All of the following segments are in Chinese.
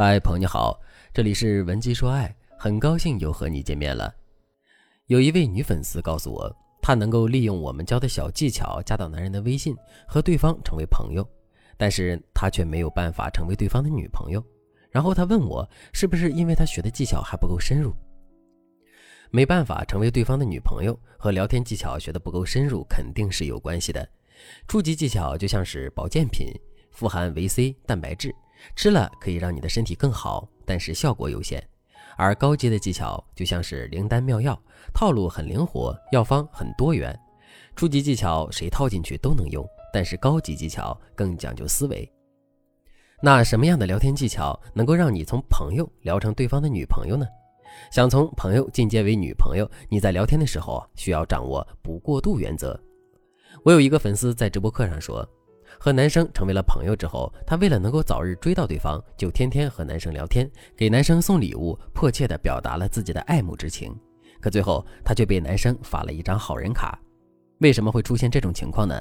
嗨，朋友你好，这里是文姬说爱，很高兴又和你见面了。有一位女粉丝告诉我，她能够利用我们教的小技巧加到男人的微信，和对方成为朋友，但是她却没有办法成为对方的女朋友。然后她问我，是不是因为她学的技巧还不够深入？没办法成为对方的女朋友，和聊天技巧学的不够深入肯定是有关系的。初级技巧就像是保健品，富含维 C、蛋白质。吃了可以让你的身体更好，但是效果有限；而高阶的技巧就像是灵丹妙药，套路很灵活，药方很多元。初级技巧谁套进去都能用，但是高级技巧更讲究思维。那什么样的聊天技巧能够让你从朋友聊成对方的女朋友呢？想从朋友进阶为女朋友，你在聊天的时候需要掌握不过度原则。我有一个粉丝在直播课上说。和男生成为了朋友之后，她为了能够早日追到对方，就天天和男生聊天，给男生送礼物，迫切地表达了自己的爱慕之情。可最后，她却被男生发了一张好人卡。为什么会出现这种情况呢？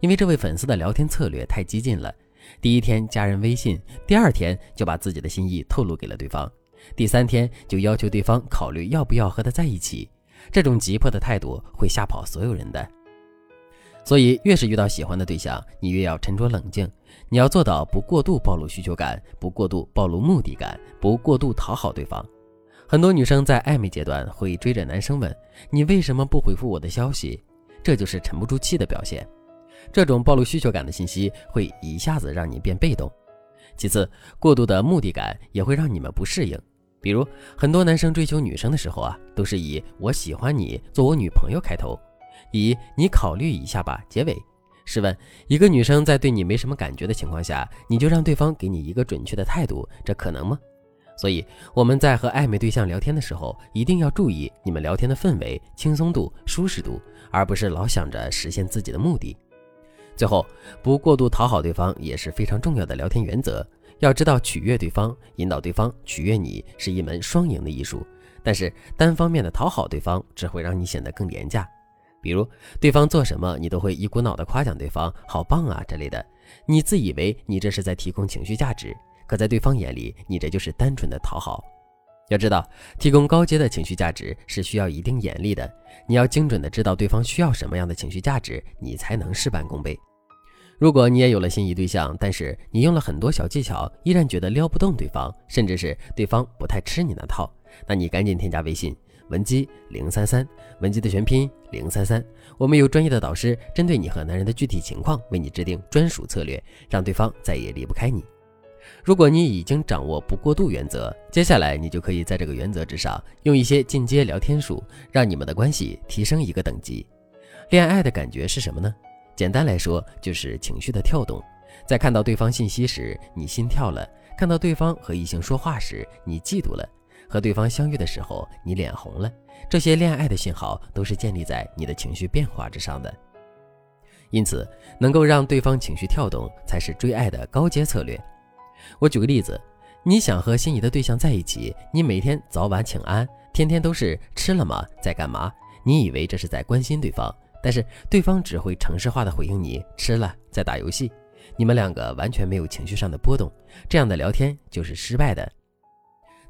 因为这位粉丝的聊天策略太激进了。第一天加人微信，第二天就把自己的心意透露给了对方，第三天就要求对方考虑要不要和他在一起。这种急迫的态度会吓跑所有人的。所以，越是遇到喜欢的对象，你越要沉着冷静。你要做到不过度暴露需求感，不过度暴露目的感，不过度讨好对方。很多女生在暧昧阶段会追着男生问：“你为什么不回复我的消息？”这就是沉不住气的表现。这种暴露需求感的信息会一下子让你变被动。其次，过度的目的感也会让你们不适应。比如，很多男生追求女生的时候啊，都是以“我喜欢你，做我女朋友”开头。以你考虑一下吧结尾。试问，一个女生在对你没什么感觉的情况下，你就让对方给你一个准确的态度，这可能吗？所以我们在和暧昧对象聊天的时候，一定要注意你们聊天的氛围、轻松度、舒适度，而不是老想着实现自己的目的。最后，不过度讨好对方也是非常重要的聊天原则。要知道，取悦对方、引导对方取悦你是一门双赢的艺术，但是单方面的讨好对方只会让你显得更廉价。比如对方做什么，你都会一股脑的夸奖对方，好棒啊之类的。你自以为你这是在提供情绪价值，可在对方眼里，你这就是单纯的讨好。要知道，提供高阶的情绪价值是需要一定眼力的。你要精准的知道对方需要什么样的情绪价值，你才能事半功倍。如果你也有了心仪对象，但是你用了很多小技巧，依然觉得撩不动对方，甚至是对方不太吃你那套，那你赶紧添加微信。文姬零三三，文姬的全拼零三三，我们有专业的导师针对你和男人的具体情况，为你制定专属策略，让对方再也离不开你。如果你已经掌握不过度原则，接下来你就可以在这个原则之上，用一些进阶聊天术，让你们的关系提升一个等级。恋爱的感觉是什么呢？简单来说，就是情绪的跳动。在看到对方信息时，你心跳了；看到对方和异性说话时，你嫉妒了。和对方相遇的时候，你脸红了，这些恋爱的信号都是建立在你的情绪变化之上的。因此，能够让对方情绪跳动，才是追爱的高阶策略。我举个例子，你想和心仪的对象在一起，你每天早晚请安，天天都是吃了吗，在干嘛？你以为这是在关心对方，但是对方只会城市化的回应你吃了，在打游戏，你们两个完全没有情绪上的波动，这样的聊天就是失败的。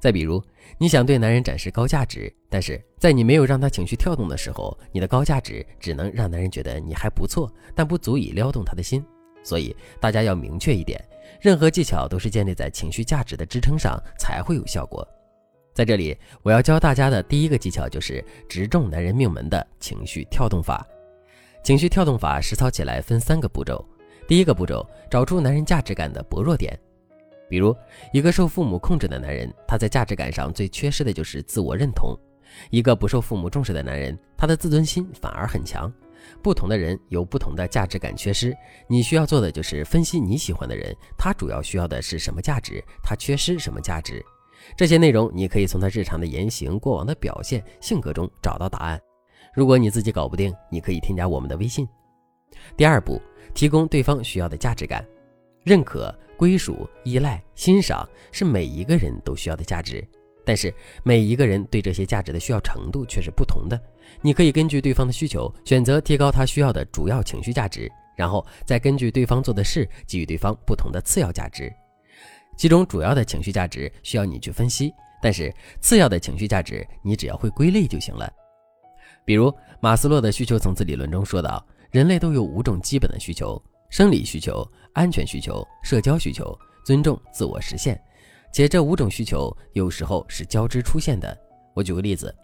再比如，你想对男人展示高价值，但是在你没有让他情绪跳动的时候，你的高价值只能让男人觉得你还不错，但不足以撩动他的心。所以大家要明确一点，任何技巧都是建立在情绪价值的支撑上才会有效果。在这里，我要教大家的第一个技巧就是直中男人命门的情绪跳动法。情绪跳动法实操起来分三个步骤，第一个步骤，找出男人价值感的薄弱点。比如，一个受父母控制的男人，他在价值感上最缺失的就是自我认同；一个不受父母重视的男人，他的自尊心反而很强。不同的人有不同的价值感缺失，你需要做的就是分析你喜欢的人，他主要需要的是什么价值，他缺失什么价值。这些内容你可以从他日常的言行、过往的表现、性格中找到答案。如果你自己搞不定，你可以添加我们的微信。第二步，提供对方需要的价值感，认可。归属、依赖、欣赏是每一个人都需要的价值，但是每一个人对这些价值的需要程度却是不同的。你可以根据对方的需求选择提高他需要的主要情绪价值，然后再根据对方做的事给予对方不同的次要价值。其中主要的情绪价值需要你去分析，但是次要的情绪价值你只要会归类就行了。比如马斯洛的需求层次理论中说到，人类都有五种基本的需求：生理需求、安全需求、社交需求、尊重、自我实现。且这五种需求有时候是交织出现的。我举个例子，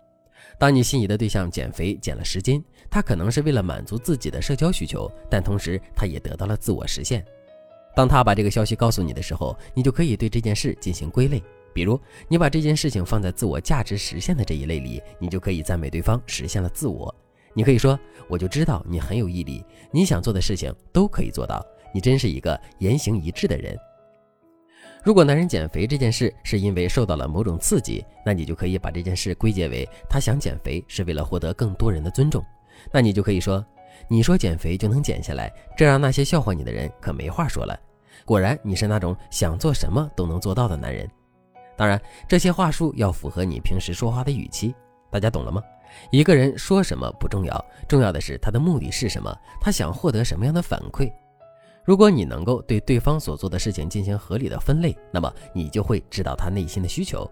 当你心仪的对象减肥减了十斤，他可能是为了满足自己的社交需求，但同时他也得到了自我实现。当他把这个消息告诉你的时候，你就可以对这件事进行归类。比如，你把这件事情放在自我价值实现的这一类里，你就可以赞美对方实现了自我。你可以说：“我就知道你很有毅力，你想做的事情都可以做到，你真是一个言行一致的人。”如果男人减肥这件事是因为受到了某种刺激，那你就可以把这件事归结为他想减肥是为了获得更多人的尊重。那你就可以说：“你说减肥就能减下来，这让那些笑话你的人可没话说了。果然，你是那种想做什么都能做到的男人。”当然，这些话术要符合你平时说话的语气，大家懂了吗？一个人说什么不重要，重要的是他的目的是什么，他想获得什么样的反馈。如果你能够对对方所做的事情进行合理的分类，那么你就会知道他内心的需求。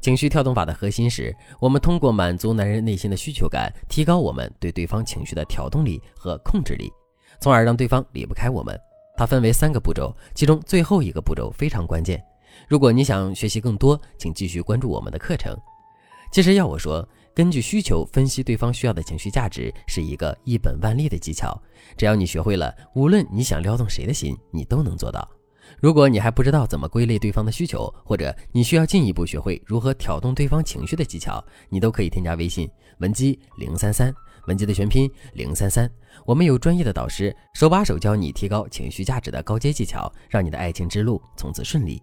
情绪跳动法的核心是我们通过满足男人内心的需求感，提高我们对对方情绪的调动力和控制力，从而让对方离不开我们。它分为三个步骤，其中最后一个步骤非常关键。如果你想学习更多，请继续关注我们的课程。其实要我说，根据需求分析对方需要的情绪价值，是一个一本万利的技巧。只要你学会了，无论你想撩动谁的心，你都能做到。如果你还不知道怎么归类对方的需求，或者你需要进一步学会如何挑动对方情绪的技巧，你都可以添加微信文姬零三三，文姬的全拼零三三。我们有专业的导师，手把手教你提高情绪价值的高阶技巧，让你的爱情之路从此顺利。